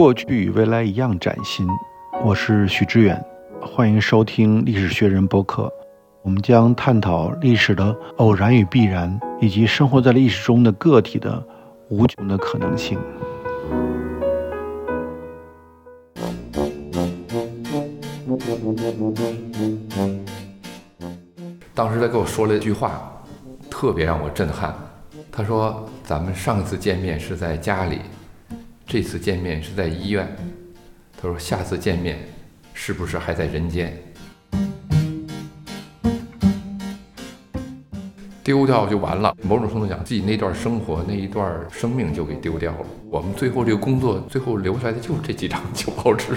过去与未来一样崭新。我是许知远，欢迎收听历史学人播客。我们将探讨历史的偶然与必然，以及生活在历史中的个体的无穷的可能性。当时他跟我说了一句话，特别让我震撼。他说：“咱们上次见面是在家里，这次见面是在医院。”他说：“下次见面，是不是还在人间？”丢掉就完了，某种程度讲，自己那段生活、那一段生命就给丢掉了。我们最后这个工作，最后留下来的就是这几张旧报纸。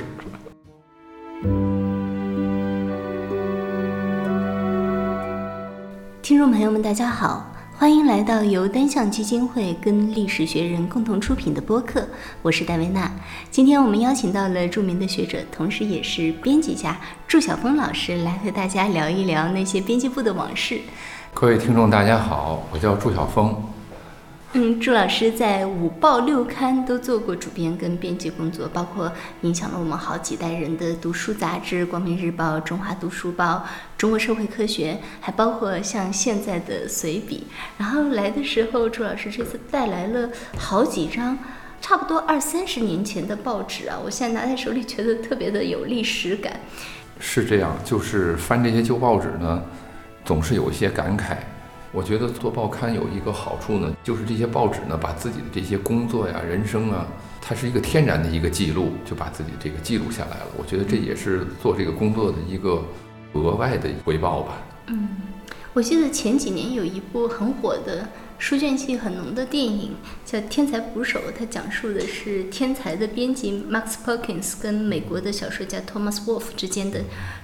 听众朋友们，大家好。欢迎来到由单向基金会跟历史学人共同出品的播客，我是戴维娜。今天我们邀请到了著名的学者，同时也是编辑家祝晓峰老师，来和大家聊一聊那些编辑部的往事。各位听众，大家好，我叫祝晓峰。嗯，朱老师在五报六刊都做过主编跟编辑工作，包括影响了我们好几代人的读书杂志《光明日报》《中华读书报》《中国社会科学》，还包括像现在的随笔。然后来的时候，朱老师这次带来了好几张，差不多二三十年前的报纸啊，我现在拿在手里觉得特别的有历史感。是这样，就是翻这些旧报纸呢，总是有一些感慨。我觉得做报刊有一个好处呢，就是这些报纸呢，把自己的这些工作呀、人生啊，它是一个天然的一个记录，就把自己这个记录下来了。我觉得这也是做这个工作的一个额外的回报吧。嗯，我记得前几年有一部很火的书卷气很浓的电影叫《天才捕手》，它讲述的是天才的编辑 Max Perkins 跟美国的小说家 Thomas Wolfe 之间的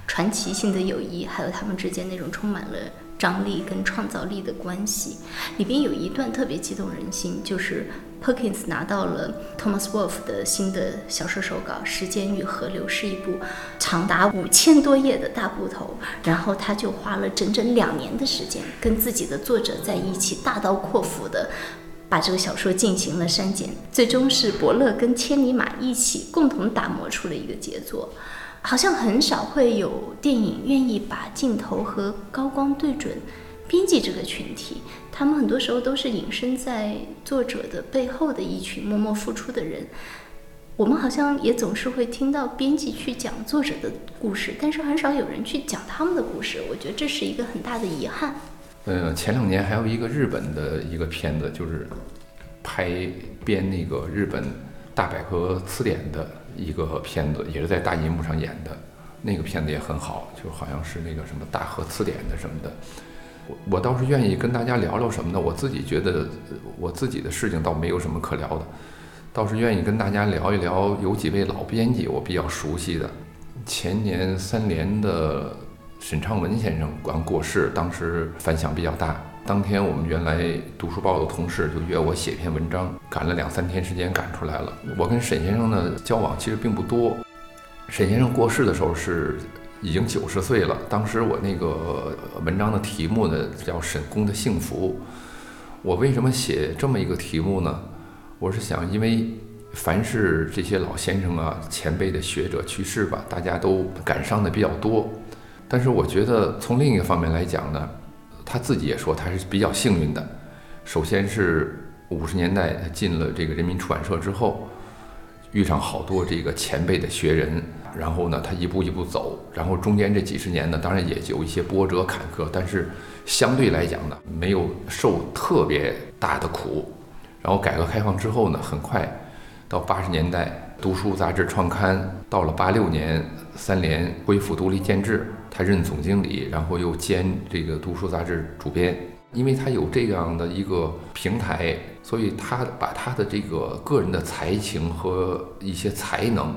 传奇性的友谊，还有他们之间那种充满了。张力跟创造力的关系，里边有一段特别激动人心，就是 Perkins 拿到了 Thomas Wolfe 的新的小说手稿《时间与河流》，是一部长达五千多页的大部头，然后他就花了整整两年的时间，跟自己的作者在一起大刀阔斧的把这个小说进行了删减，最终是伯乐跟千里马一起共同打磨出了一个杰作。好像很少会有电影愿意把镜头和高光对准编辑这个群体，他们很多时候都是隐身在作者的背后的一群默默付出的人。我们好像也总是会听到编辑去讲作者的故事，但是很少有人去讲他们的故事。我觉得这是一个很大的遗憾。呃，前两年还有一个日本的一个片子，就是拍编那个日本大百科词典的。一个片子也是在大银幕上演的，那个片子也很好，就好像是那个什么大河词典的什么的。我我倒是愿意跟大家聊聊什么呢？我自己觉得我自己的事情倒没有什么可聊的，倒是愿意跟大家聊一聊有几位老编辑我比较熟悉的。前年三联的沈昌文先生刚过世，当时反响比较大。当天，我们原来读书报的同事就约我写篇文章，赶了两三天时间赶出来了。我跟沈先生的交往其实并不多。沈先生过世的时候是已经九十岁了。当时我那个文章的题目呢叫《沈公的幸福》。我为什么写这么一个题目呢？我是想，因为凡是这些老先生啊、前辈的学者去世吧，大家都感伤的比较多。但是我觉得从另一个方面来讲呢。他自己也说他是比较幸运的，首先是五十年代他进了这个人民出版社之后，遇上好多这个前辈的学人，然后呢他一步一步走，然后中间这几十年呢当然也有一些波折坎坷，但是相对来讲呢没有受特别大的苦，然后改革开放之后呢很快到八十年代读书杂志创刊，到了八六年三联恢复独立建制。他任总经理，然后又兼这个读书杂志主编，因为他有这样的一个平台，所以他把他的这个个人的才情和一些才能，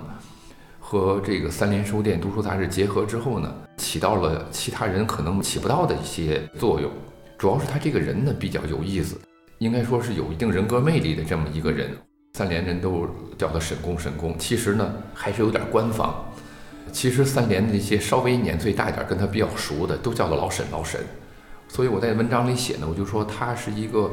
和这个三联书店读书杂志结合之后呢，起到了其他人可能起不到的一些作用。主要是他这个人呢比较有意思，应该说是有一定人格魅力的这么一个人。三联人都叫他沈公，沈公，其实呢还是有点官方。其实三联那些稍微年岁大一点、跟他比较熟的，都叫做老沈老沈。所以我在文章里写呢，我就说他是一个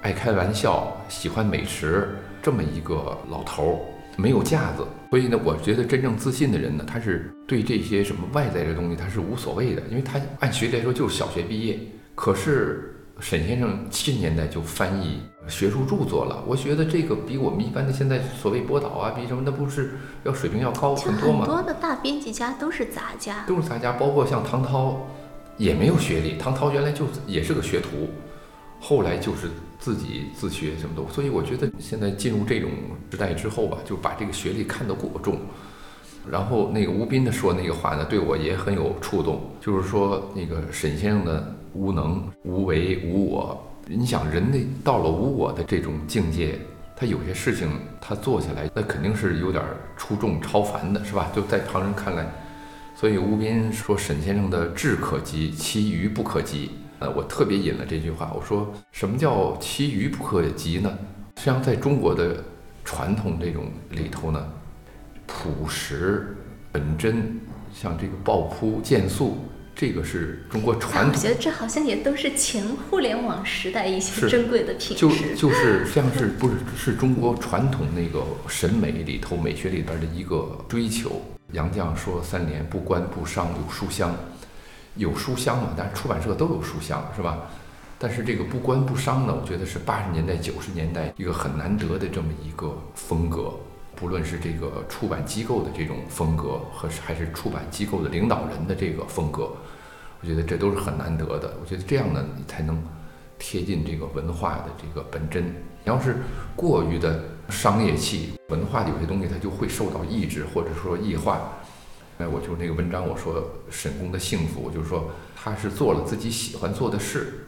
爱开玩笑、喜欢美食这么一个老头儿。没有架子。所以呢，我觉得真正自信的人呢，他是对这些什么外在的东西他是无所谓的，因为他按学历来说就是小学毕业。可是沈先生七十年代就翻译学术著作了，我觉得这个比我们一般的现在所谓博导啊，比什么的不是要水平要高很多吗？很多的大编辑家都是杂家，都是杂家，包括像唐涛，也没有学历。唐涛原来就也是个学徒，后来就是自己自学什么的。所以我觉得现在进入这种时代之后吧，就把这个学历看得过重。然后那个吴斌的说那个话呢，对我也很有触动，就是说那个沈先生的无能、无为、无我。你想，人类到了无我的这种境界，他有些事情他做起来，那肯定是有点出众、超凡的，是吧？就在旁人看来。所以吴斌说沈先生的智可及，其愚不可及。呃，我特别引了这句话，我说什么叫其愚不可及呢？实际上，在中国的传统这种里头呢。朴实本真，像这个抱朴见素，这个是中国传统。我觉得这好像也都是前互联网时代一些珍贵的品质。就就是像是不是是中国传统那个审美里头美学里边的一个追求。杨绛说：“三联不官不商有书香，有书香嘛？但是出版社都有书香，是吧？但是这个不官不商呢，我觉得是八十年代九十年代一个很难得的这么一个风格。”不论是这个出版机构的这种风格，和还是出版机构的领导人的这个风格，我觉得这都是很难得的。我觉得这样呢，你才能贴近这个文化的这个本真。你要是过于的商业气，文化有些东西它就会受到抑制或者说异化。哎，我就那个文章我说沈公的幸福，就是说他是做了自己喜欢做的事。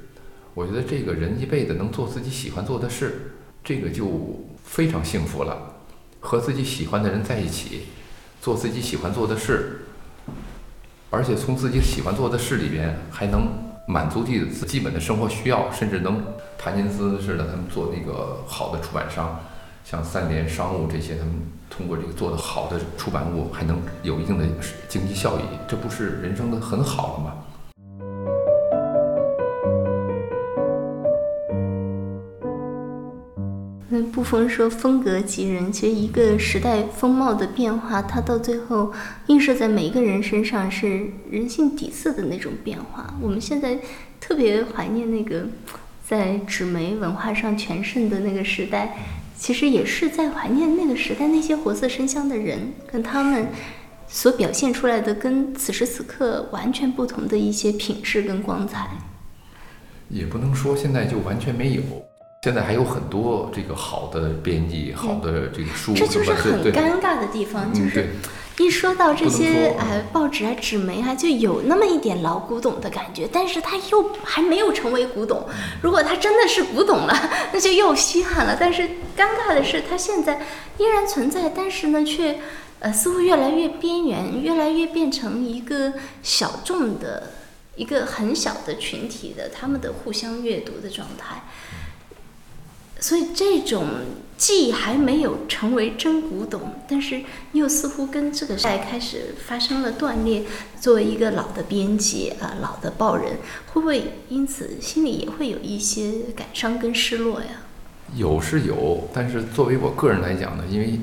我觉得这个人一辈子能做自己喜欢做的事，这个就非常幸福了。和自己喜欢的人在一起，做自己喜欢做的事，而且从自己喜欢做的事里边还能满足自己的基本的生活需要，甚至能谭金斯似的，他们做那个好的出版商，像三联商务这些，他们通过这个做的好的出版物，还能有一定的经济效益，这不是人生的很好了吗？不逢说风格即人，其实一个时代风貌的变化，它到最后映射在每一个人身上是人性底色的那种变化。我们现在特别怀念那个在纸媒文化上全盛的那个时代，其实也是在怀念那个时代那些活色生香的人，跟他们所表现出来的跟此时此刻完全不同的一些品质跟光彩。也不能说现在就完全没有。现在还有很多这个好的编辑，好的这个书，这就是很尴尬的地方，就是一说到这些哎报纸啊、纸媒啊，就有那么一点老古董的感觉，但是它又还没有成为古董。如果它真的是古董了，那就又稀罕了。但是尴尬的是，它现在依然存在，但是呢，却呃似乎越来越边缘，越来越变成一个小众的一个很小的群体的他们的互相阅读的状态。所以这种既还没有成为真古董，但是又似乎跟这个时代开始发生了断裂。作为一个老的编辑啊，老的报人，会不会因此心里也会有一些感伤跟失落呀？有是有，但是作为我个人来讲呢，因为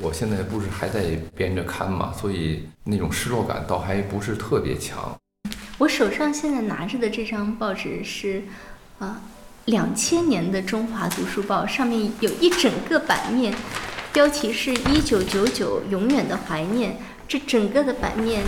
我现在不是还在编着刊嘛，所以那种失落感倒还不是特别强。我手上现在拿着的这张报纸是啊。两千年的《中华读书报》上面有一整个版面，标题是一九九九永远的怀念。这整个的版面，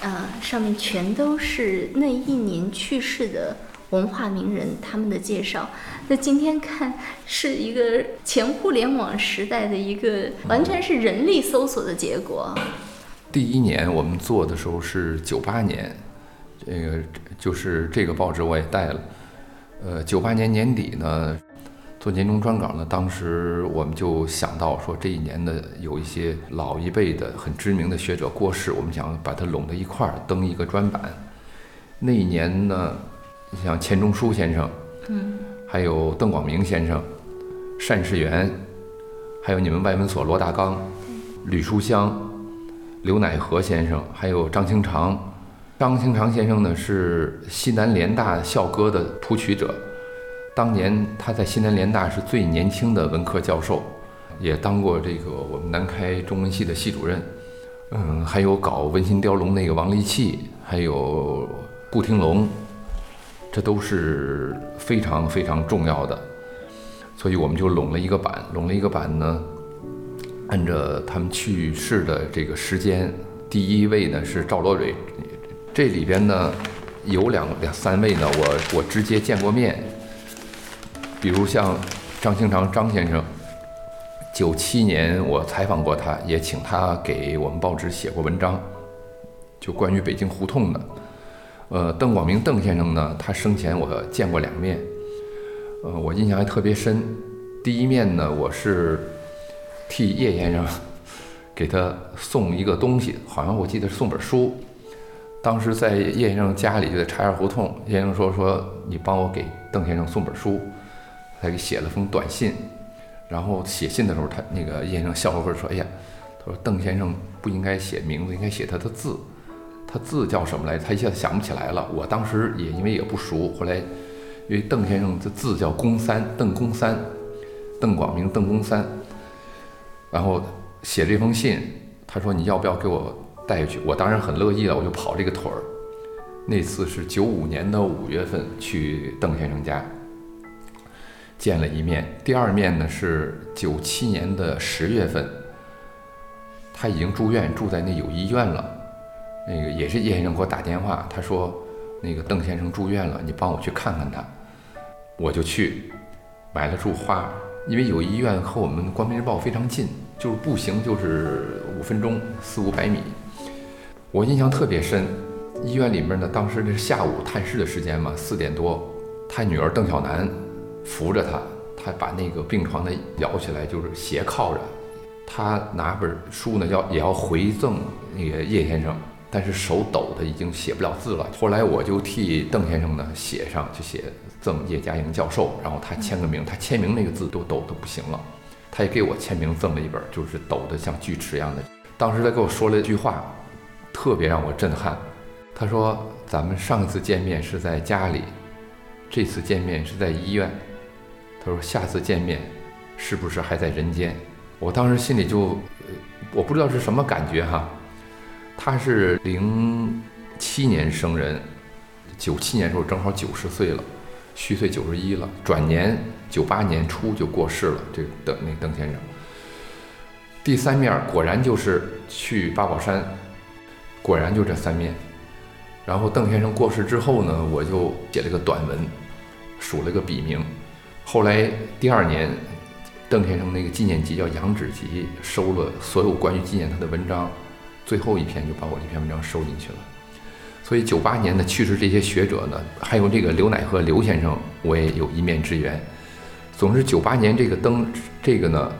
呃，上面全都是那一年去世的文化名人他们的介绍。那今天看是一个前互联网时代的一个完全是人力搜索的结果。第一年我们做的时候是九八年，这个就是这个报纸我也带了。呃，九八年年底呢，做年终专稿呢，当时我们就想到说，这一年的有一些老一辈的很知名的学者过世，我们想把它拢在一块儿登一个专版。那一年呢，像钱钟书先生，嗯，还有邓广明先生、单士元，还有你们外文所罗大刚、吕书香、刘乃和先生，还有张清长。张清长先生呢是西南联大校歌的谱曲者，当年他在西南联大是最年轻的文科教授，也当过这个我们南开中文系的系主任。嗯，还有搞《文心雕龙》那个王立器，还有顾廷龙，这都是非常非常重要的。所以我们就拢了一个版，拢了一个版呢，按照他们去世的这个时间，第一位呢是赵罗蕊，这里边呢有两两三位呢，我我直接见过面，比如像张兴长张先生。九七年我采访过他，也请他给我们报纸写过文章，就关于北京胡同的。呃，邓广明邓先生呢，他生前我见过两面，呃，我印象还特别深。第一面呢，我是替叶先生 给他送一个东西，好像我记得是送本书。当时在叶先生家里，就在茶园胡同。叶先生说：“说你帮我给邓先生送本书。”他给写了封短信。然后写信的时候，他那个叶先生笑呵呵说：“哎呀，他说邓先生不应该写名字，应该写他的字。他字叫什么来？他一下子想不起来了。我当时也因为也不熟，后来因为邓先生的字叫公三，邓公三，邓广明，邓公三。然后写这封信，他说你要不要给我带去？我当然很乐意了，我就跑这个腿儿。那次是九五年的五月份去邓先生家。”见了一面，第二面呢是九七年的十月份，他已经住院，住在那友谊医院了。那个也是叶先生给我打电话，他说那个邓先生住院了，你帮我去看看他。我就去买了束花，因为友谊医院和我们《光明日报》非常近，就是步行就是五分钟，四五百米。我印象特别深，医院里面呢，当时是下午探视的时间嘛，四点多，他女儿邓小楠。扶着他，他把那个病床呢摇起来，就是斜靠着。他拿本书呢，要也要回赠那个叶先生，但是手抖的已经写不了字了。后来我就替邓先生呢写上，就写赠叶嘉莹教授，然后他签个名。他签名那个字都抖的不行了。他也给我签名赠了一本，就是抖的像锯齿一样的。当时他跟我说了一句话，特别让我震撼。他说：“咱们上次见面是在家里，这次见面是在医院。”他说：“下次见面，是不是还在人间？”我当时心里就，我不知道是什么感觉哈。他是零七年生人，九七年时候正好九十岁了，虚岁九十一了。转年九八年初就过世了。这邓那邓先生，第三面果然就是去八宝山，果然就这三面。然后邓先生过世之后呢，我就写了个短文，署了个笔名。后来第二年，邓先生那个纪念集叫《羊脂集》，收了所有关于纪念他的文章，最后一篇就把我这篇文章收进去了。所以九八年的去世这些学者呢，还有这个刘乃和刘先生，我也有一面之缘。总之，九八年这个登这个呢，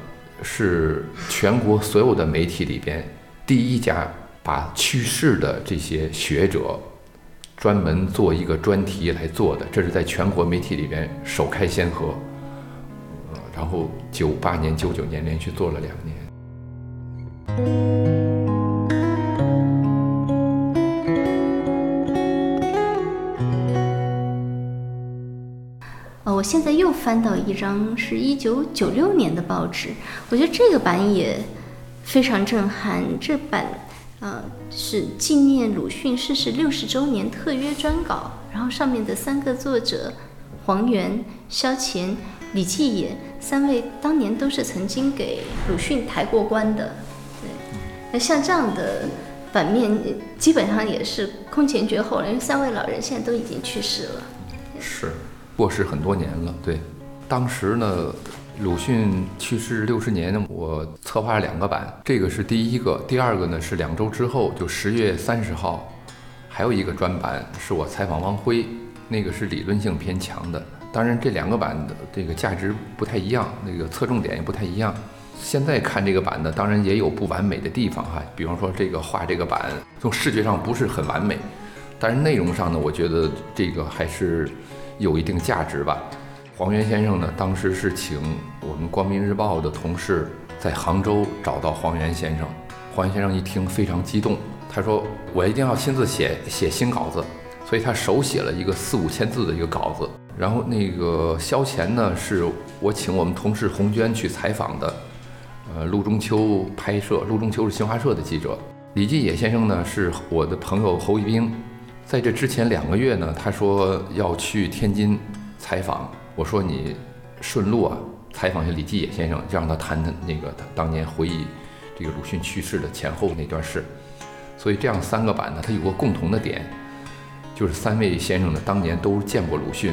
是全国所有的媒体里边第一家把去世的这些学者。专门做一个专题来做的，这是在全国媒体里边首开先河。呃，然后九八年、九九年连续做了两年。我现在又翻到一张是一九九六年的报纸，我觉得这个版也非常震撼。这版。呃，是纪念鲁迅逝世六十周年特约专稿，然后上面的三个作者黄源、萧乾、李继野三位，当年都是曾经给鲁迅抬过棺的。对，那像这样的版面，基本上也是空前绝后了，因为三位老人现在都已经去世了。是，过世很多年了。对，当时呢。鲁迅去世六十年，我策划了两个版，这个是第一个，第二个呢是两周之后，就十月三十号，还有一个专版是我采访汪辉，那个是理论性偏强的。当然，这两个版的这个价值不太一样，那个侧重点也不太一样。现在看这个版呢，当然也有不完美的地方哈，比方说这个画这个版从视觉上不是很完美，但是内容上呢，我觉得这个还是有一定价值吧。黄源先生呢，当时是请我们《光明日报》的同事在杭州找到黄源先生。黄源先生一听非常激动，他说：“我一定要亲自写写新稿子。”所以他手写了一个四五千字的一个稿子。然后那个萧乾呢，是我请我们同事洪娟去采访的，呃陆中秋拍摄，陆中秋是新华社的记者，李继野先生呢是我的朋友侯一兵，在这之前两个月呢，他说要去天津采访，我说你顺路啊采访一下李继野先生，就让他谈谈那个他当年回忆这个鲁迅去世的前后那段事。所以这样三个版呢，它有个共同的点，就是三位先生呢当年都见过鲁迅，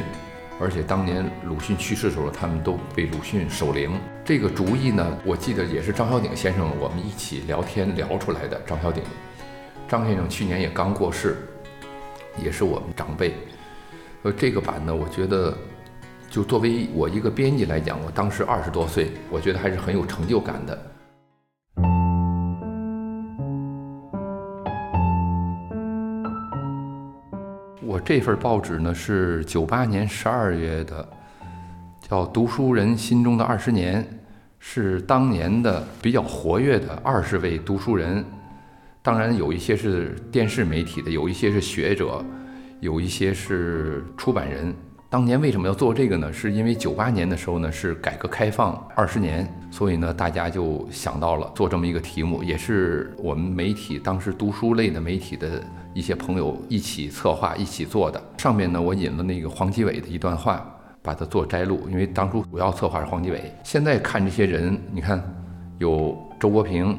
而且当年鲁迅去世的时候，他们都被鲁迅守灵。这个主意呢，我记得也是张小鼎先生我们一起聊天聊出来的。张小鼎，张先生去年也刚过世，也是我们长辈。呃，这个版呢，我觉得就作为我一个编辑来讲，我当时二十多岁，我觉得还是很有成就感的。我这份报纸呢是九八年十二月的，叫《读书人心中的二十年》，是当年的比较活跃的二十位读书人。当然有一些是电视媒体的，有一些是学者，有一些是出版人。当年为什么要做这个呢？是因为九八年的时候呢是改革开放二十年，所以呢大家就想到了做这么一个题目，也是我们媒体当时读书类的媒体的。一些朋友一起策划、一起做的。上面呢，我引了那个黄基伟的一段话，把它做摘录。因为当初主要策划是黄基伟。现在看这些人，你看，有周国平，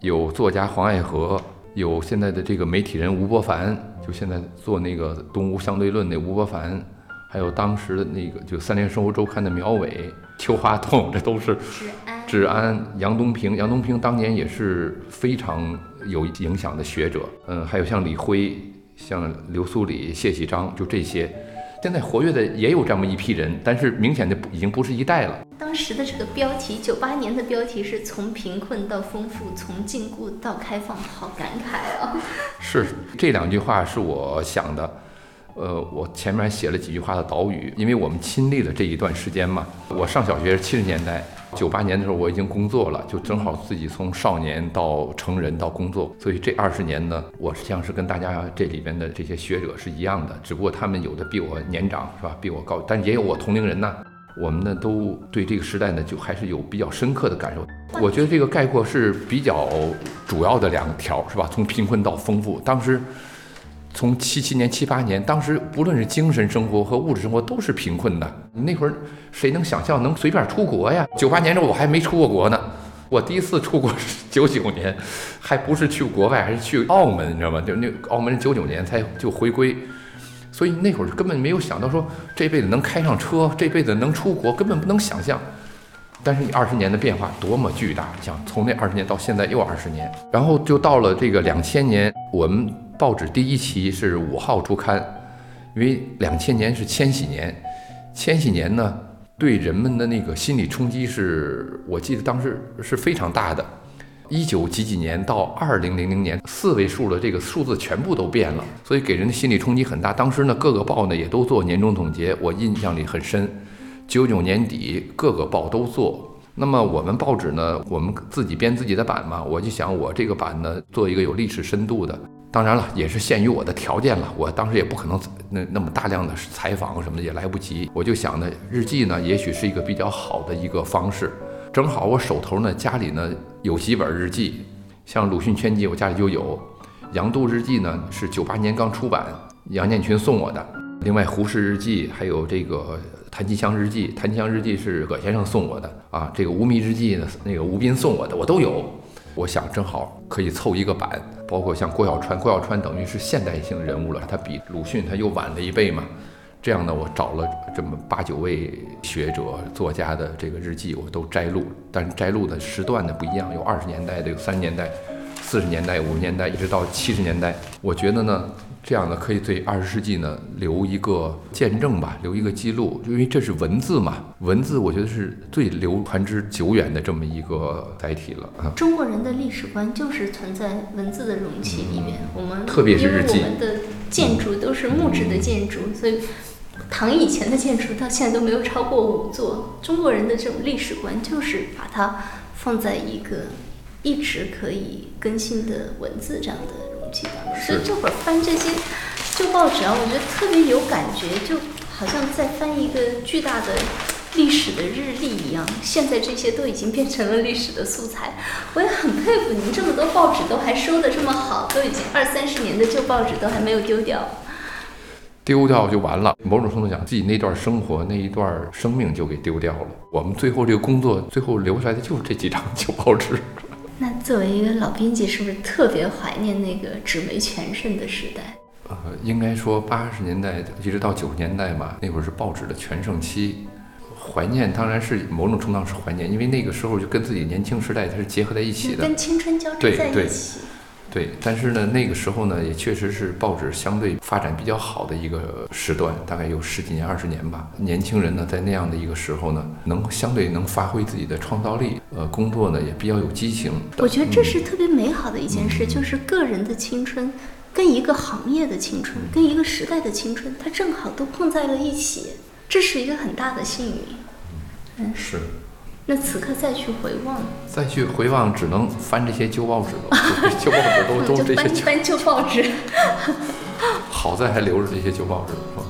有作家黄爱和，有现在的这个媒体人吴伯凡，就现在做那个《东吴相对论》那吴伯凡，还有当时的那个就《三联生活周刊》的苗伟、邱华栋，这都是。治安，治安杨东平，杨东平当年也是非常有影响的学者，嗯，还有像李辉，像刘苏礼、谢喜章，就这些，现在活跃的也有这么一批人，但是明显的已经不是一代了。当时的这个标题，九八年的标题是从贫困到丰富，从禁锢到开放，好感慨啊！是这两句话是我想的。呃，我前面还写了几句话的导语，因为我们亲历了这一段时间嘛。我上小学是七十年代，九八年的时候我已经工作了，就正好自己从少年到成人到工作，所以这二十年呢，我实际上是跟大家这里边的这些学者是一样的，只不过他们有的比我年长，是吧？比我高，但也有我同龄人呢。我们呢都对这个时代呢，就还是有比较深刻的感受。我觉得这个概括是比较主要的两条，是吧？从贫困到丰富，当时。从七七年、七八年，当时不论是精神生活和物质生活都是贫困的。那会儿谁能想象能随便出国呀？九八年时候我还没出过国呢，我第一次出国是 九九年，还不是去国外，还是去澳门，你知道吗？就那澳门九九年才就回归，所以那会儿根本没有想到说这辈子能开上车，这辈子能出国，根本不能想象。但是你二十年的变化多么巨大，想从那二十年到现在又二十年，然后就到了这个两千年，我们。报纸第一期是五号出刊，因为两千年是千禧年，千禧年呢对人们的那个心理冲击是，我记得当时是非常大的。一九几几年到二零零零年，四位数的这个数字全部都变了，所以给人的心理冲击很大。当时呢，各个报呢也都做年终总结，我印象里很深。九九年底，各个报都做。那么我们报纸呢，我们自己编自己的版嘛，我就想我这个版呢，做一个有历史深度的。当然了，也是限于我的条件了。我当时也不可能那那么大量的采访什么的也来不及。我就想呢，日记呢，也许是一个比较好的一个方式。正好我手头呢，家里呢有几本日记，像《鲁迅全集》，我家里就有；《杨度日记》呢是九八年刚出版，杨建群送我的。另外，《胡适日记》还有这个《谭其祥日记》，《谭其祥日记》是葛先生送我的啊。这个《无名日记》呢，那个吴斌送我的，我都有。我想正好可以凑一个版。包括像郭小川，郭小川等于是现代性人物了，他比鲁迅他又晚了一辈嘛。这样呢，我找了这么八九位学者、作家的这个日记，我都摘录，但摘录的时段呢不一样，有二十年代的，有三十年代、四十年代、五十年代，一直到七十年代。我觉得呢。这样呢，可以对二十世纪呢留一个见证吧，留一个记录，因为这是文字嘛，文字我觉得是最流传之久远的这么一个载体了啊。中国人的历史观就是存在文字的容器里面，我们特别是日记，我们的建筑都是木质的建筑，所以唐以前的建筑到现在都没有超过五座。中国人的这种历史观就是把它放在一个一直可以更新的文字这样的。所以这会儿翻这些旧报纸啊，我觉得特别有感觉，就好像在翻一个巨大的历史的日历一样，现在这些都已经变成了历史的素材。我也很佩服您，这么多报纸都还收的这么好，都已经二三十年的旧报纸都还没有丢掉。丢掉就完了，某种程度讲，自己那段生活那一段生命就给丢掉了。我们最后这个工作，最后留下来的就是这几张旧报纸。那作为一个老编辑，是不是特别怀念那个纸媒全盛的时代？呃，应该说八十年代一直到九十年代吧，那会儿是报纸的全盛期。怀念当然是某种程度上是怀念，因为那个时候就跟自己年轻时代它是结合在一起的，跟青春交织在一起。对，但是呢，那个时候呢，也确实是报纸相对发展比较好的一个时段，大概有十几年、二十年吧。年轻人呢，在那样的一个时候呢，能相对能发挥自己的创造力，呃，工作呢也比较有激情。我觉得这是特别美好的一件事，就是个人的青春，跟一个行业的青春，跟一个时代的青春，它正好都碰在了一起，这是一个很大的幸运。嗯，是。那此刻再去回望，再去回望，只能翻这些旧报纸了。旧报纸都都这些旧翻旧报纸。好在还留着这些旧报纸，是吧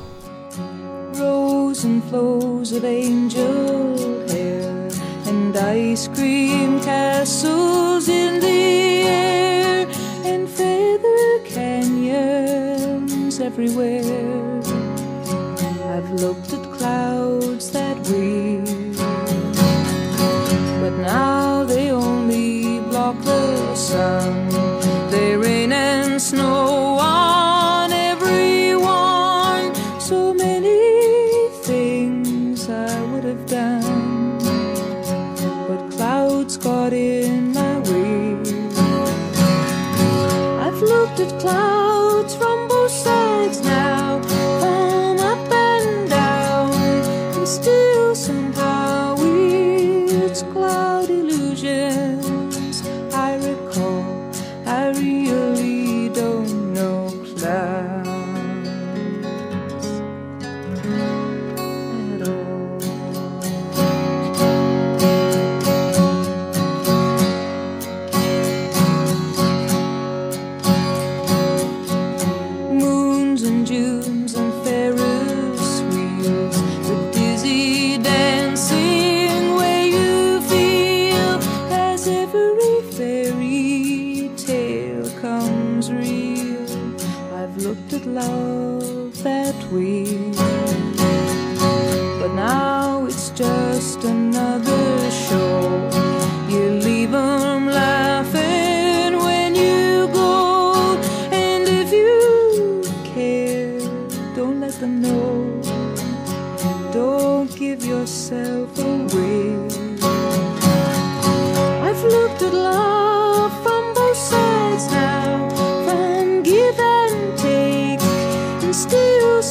？Rose and flows of angel hair and ice cream castles in the air and feather canyons everywhere. I've looked at clouds that we I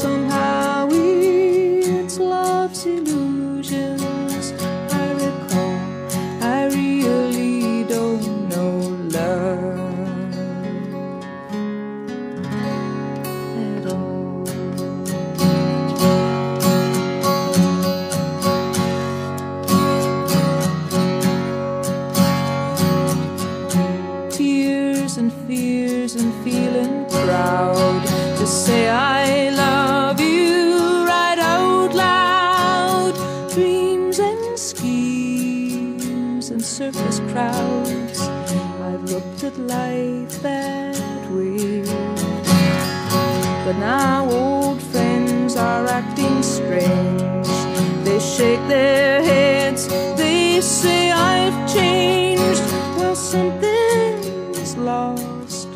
somehow shake their heads. They say I've changed. Well, something's lost,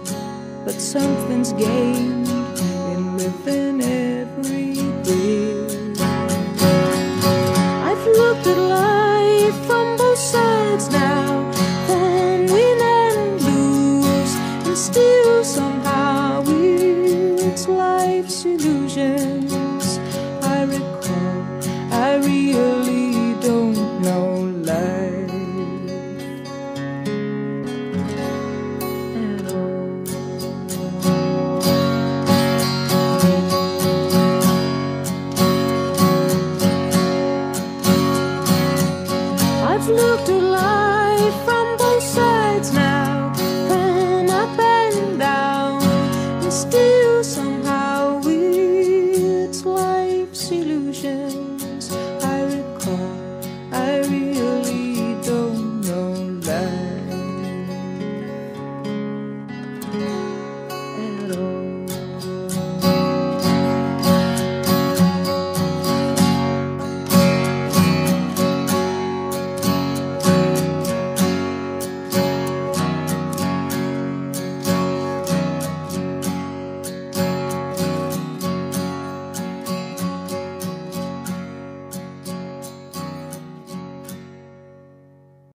but something's gained in living every day. I've looked at life from both sides now.